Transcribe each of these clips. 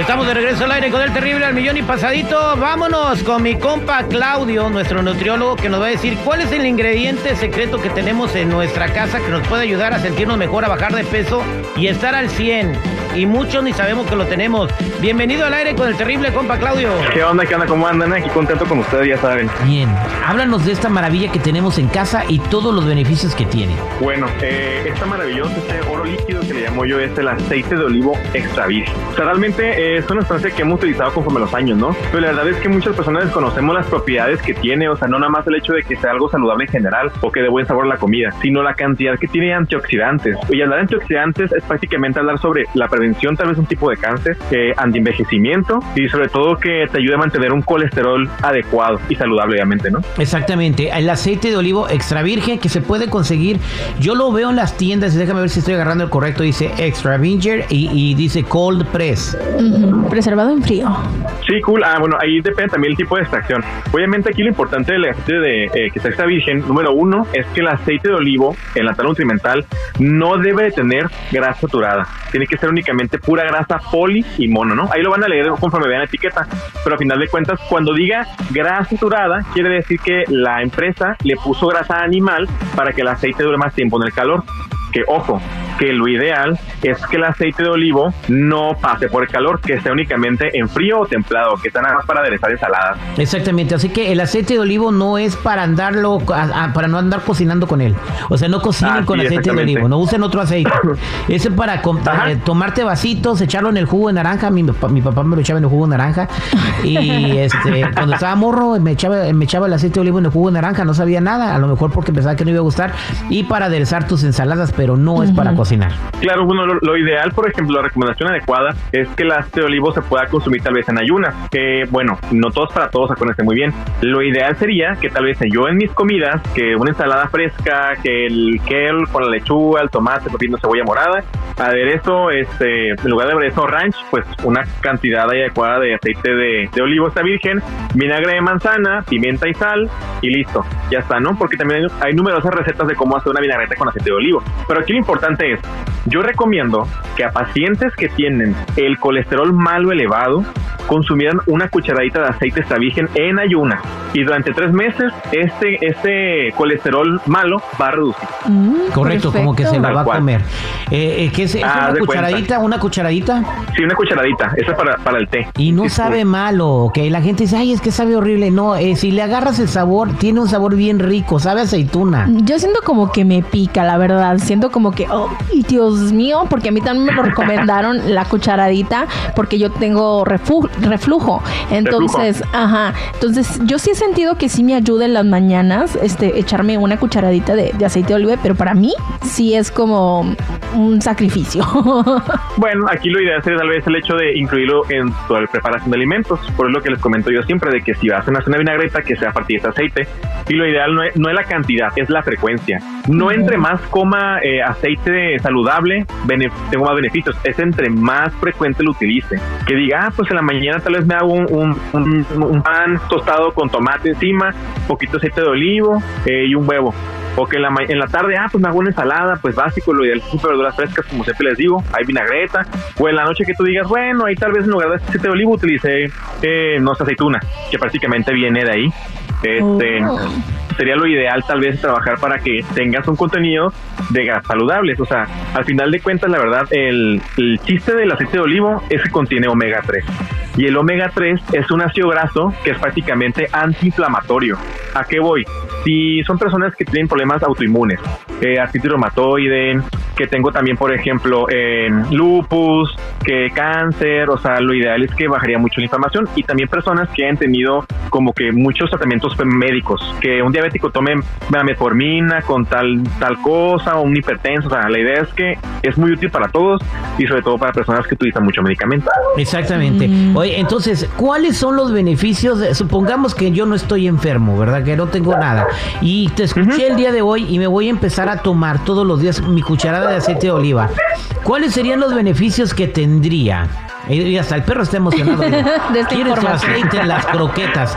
Estamos de regreso al aire con el terrible al millón y pasadito. Vámonos con mi compa Claudio, nuestro nutriólogo, que nos va a decir cuál es el ingrediente secreto que tenemos en nuestra casa que nos puede ayudar a sentirnos mejor, a bajar de peso y estar al 100. Y muchos ni sabemos que lo tenemos. Bienvenido al aire con el terrible compa Claudio. ¿Qué onda? ¿Qué onda? ¿Cómo andan? Aquí contento con ustedes, ya saben. Bien, háblanos de esta maravilla que tenemos en casa y todos los beneficios que tiene. Bueno, eh, esta maravillosa, este oro líquido que le llamo yo es el aceite de olivo extra virgen. O sea, realmente eh, es una sustancia que hemos utilizado conforme los años, ¿no? Pero la verdad es que muchas personas desconocemos las propiedades que tiene, o sea, no nada más el hecho de que sea algo saludable en general o que de buen sabor la comida, sino la cantidad que tiene antioxidantes. Y hablar de antioxidantes es prácticamente hablar sobre la prevención tal vez un tipo de cáncer, eh, antienvejecimiento y sobre todo que te ayude a mantener un colesterol adecuado y saludable, obviamente, ¿no? Exactamente. El aceite de olivo extra virgen que se puede conseguir, yo lo veo en las tiendas, déjame ver si estoy agarrando el correcto, dice extra virgin y, y dice cold press. Preservado en frío. Sí, cool. Ah, bueno, ahí depende también el tipo de extracción. Obviamente aquí lo importante del aceite de eh, que está extra virgen, número uno, es que el aceite de olivo en la tabla nutrimental no debe de tener grasa saturada. Tiene que ser únicamente pura grasa poli y mono, ¿no? Ahí lo van a leer conforme vean la etiqueta. Pero a final de cuentas, cuando diga grasa saturada, quiere decir que la empresa le puso grasa animal para que el aceite dure más tiempo en el calor que ojo, que lo ideal es que el aceite de olivo no pase por el calor, que esté únicamente en frío o templado, que está nada más para aderezar ensaladas. Exactamente, así que el aceite de olivo no es para andarlo, para no andar cocinando con él. O sea, no cocinen con aceite de olivo, no usen otro aceite. Ese para eh, tomarte vasitos, echarlo en el jugo de naranja. Mi, mi, papá me lo echaba en el jugo de naranja. Y este, cuando estaba morro, me echaba, me echaba el aceite de olivo en el jugo de naranja, no sabía nada, a lo mejor porque pensaba que no iba a gustar. Y para aderezar tus ensaladas, pero no es para cocinar. Claro, bueno, lo, ideal, por ejemplo, la recomendación adecuada es que el aceite de olivo se pueda consumir tal vez en ayunas. Que bueno, no todos para todos, acuérdense muy bien. Lo ideal sería que tal vez yo en mis comidas, que una ensalada fresca, que el kel con la lechuga, el tomate, pepino, cebolla morada, aderezo, este, en lugar de aderezo ranch, pues una cantidad adecuada de aceite de, de olivo está virgen, vinagre de manzana, pimienta y sal, y listo, ya está, ¿no? Porque también hay numerosas recetas de cómo hacer una vinagreta con aceite de olivo. Pero aquí lo importante es, yo recomiendo que a pacientes que tienen el colesterol malo elevado, consumieran una cucharadita de aceite extra virgen en ayuna y durante tres meses este, este colesterol malo va a reducir. Mm, Correcto, como que se la va a comer. Eh, eh, ¿qué es, ah, una cucharadita? ¿Una cucharadita? Sí, una cucharadita. Eso es para, para el té. Y no sabe malo, que la gente dice, ay, es que sabe horrible. No, eh, si le agarras el sabor, tiene un sabor bien rico, sabe aceituna. Yo siento como que me pica, la verdad. Siento como que, oh, Dios mío, porque a mí también me lo recomendaron la cucharadita, porque yo tengo reflujo. Entonces, ajá. Entonces, yo sí he sentido que sí me ayuda en las mañanas este, echarme una cucharadita de, aceite de oliva, pero para mí sí es como un sacrificio. bueno, aquí lo ideal sería tal vez el hecho de incluirlo en toda la preparación de alimentos. Por lo que les comento yo siempre, de que si vas a hacer una vinagreta, que sea a partir de este aceite. Y lo ideal no es, no es la cantidad, es la frecuencia. No entre más coma eh, aceite saludable, tengo más beneficios. Es entre más frecuente lo utilice. Que diga, ah, pues en la mañana tal vez me hago un, un, pan tostado con tomate encima, poquito aceite de olivo eh, y un huevo. O que en la, en la tarde, ah, pues me hago una ensalada, pues básico, lo ideal es verduras frescas, como siempre les digo, hay vinagreta. O en la noche que tú digas, bueno, ahí tal vez en lugar de aceite de olivo utilicé, eh, no sé, aceituna, que prácticamente viene de ahí. Este, oh. Sería lo ideal tal vez trabajar para que tengas un contenido de gas saludables. O sea, al final de cuentas, la verdad, el, el chiste del aceite de olivo es que contiene omega 3. Y el omega 3 es un ácido graso que es prácticamente antiinflamatorio. ¿A qué voy? Si son personas que tienen problemas autoinmunes, eh, artritis reumatoide, que tengo también, por ejemplo, en lupus, que cáncer, o sea, lo ideal es que bajaría mucho la inflamación y también personas que han tenido como que muchos tratamientos médicos, que un diabético tome metformina con tal tal cosa o un hipertenso, o sea, la idea es que es muy útil para todos y sobre todo para personas que utilizan mucho medicamento. Exactamente. Mm. Oye, entonces, ¿cuáles son los beneficios? supongamos que yo no estoy enfermo, ¿verdad? Que no tengo nada y te escuché el día de hoy y me voy a empezar a tomar todos los días mi cucharada de aceite de oliva. ¿Cuáles serían los beneficios que tendría? Y hasta el perro está emocionado. de esta aceite en las croquetas?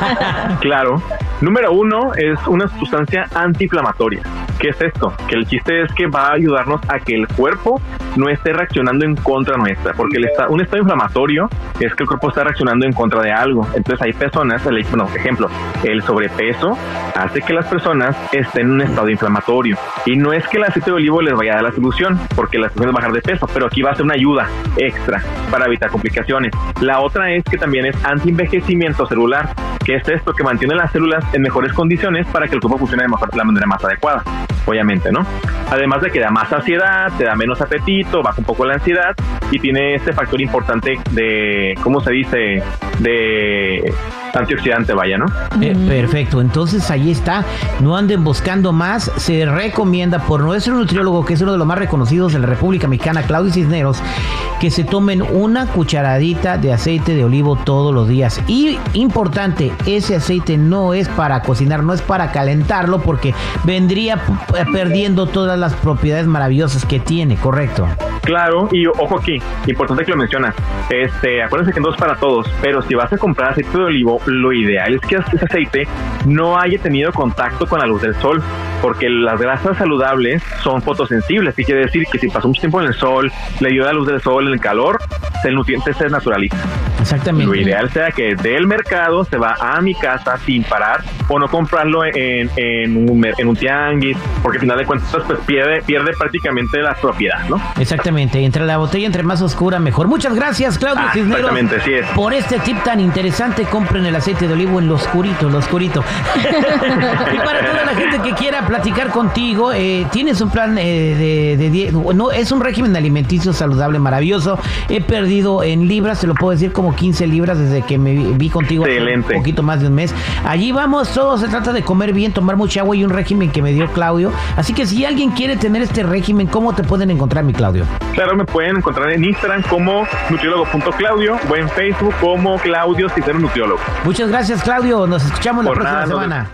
claro. Número uno es una sustancia antiinflamatoria. ¿Qué es esto? Que el chiste es que va a ayudarnos a que el cuerpo no esté reaccionando en contra nuestra, porque el un estado inflamatorio es que el cuerpo está reaccionando en contra de algo. Entonces hay personas, el, bueno, ejemplo, el sobrepeso hace que las personas estén en un estado inflamatorio. Y no es que el aceite de olivo les vaya a dar la solución, porque la solución es bajar de peso, pero aquí va a ser una ayuda extra para evitar complicaciones. La otra es que también es anti-envejecimiento celular, que es esto que mantiene las células en mejores condiciones para que el cuerpo funcione de la manera más adecuada obviamente, ¿no? Además de que da más saciedad, te da menos apetito, baja un poco la ansiedad y tiene este factor importante de, ¿cómo se dice? De antioxidante, vaya, ¿no? Eh, perfecto, entonces ahí está. No anden buscando más. Se recomienda por nuestro nutriólogo, que es uno de los más reconocidos de la República Mexicana, Claudio Cisneros, que se tomen una cucharadita de aceite de olivo todos los días. Y importante, ese aceite no es para cocinar, no es para calentarlo, porque vendría perdiendo todas las propiedades maravillosas que tiene, ¿correcto? Claro, y ojo aquí, importante que lo mencionas. Este, acuérdense que no es para todos, pero si vas a comprar aceite de olivo, lo ideal es que ese aceite no haya tenido contacto con la luz del sol, porque las grasas saludables son fotosensibles, que quiere decir que si pasó mucho tiempo en el sol, le dio la luz del sol, en el calor, el nutriente se naturaliza. Exactamente. Lo ideal sea que del mercado se va a mi casa sin parar o no comprarlo en, en, un, en un tianguis, porque al final de cuentas pues pierde, pierde prácticamente la propiedad, ¿no? Exactamente. Entre la botella, entre más oscura, mejor. Muchas gracias, Claudio ah, Exactamente, sí es. Por este tip tan interesante, compren el aceite de olivo en lo oscurito, lo oscurito. y para toda la gente que quiera platicar contigo, eh, tienes un plan eh, de, de, no, es un régimen alimenticio saludable maravilloso. He perdido en libras, se lo puedo decir como 15 libras desde que me vi contigo un poquito más de un mes. Allí vamos, todo se trata de comer bien, tomar mucha agua y un régimen que me dio Claudio. Así que si alguien quiere tener este régimen, ¿cómo te pueden encontrar, mi Claudio? Claro, me pueden encontrar en Instagram como nutriólogo.claudio o en Facebook como Claudio Cicero Nutriólogo. Muchas gracias, Claudio. Nos escuchamos la próxima semana.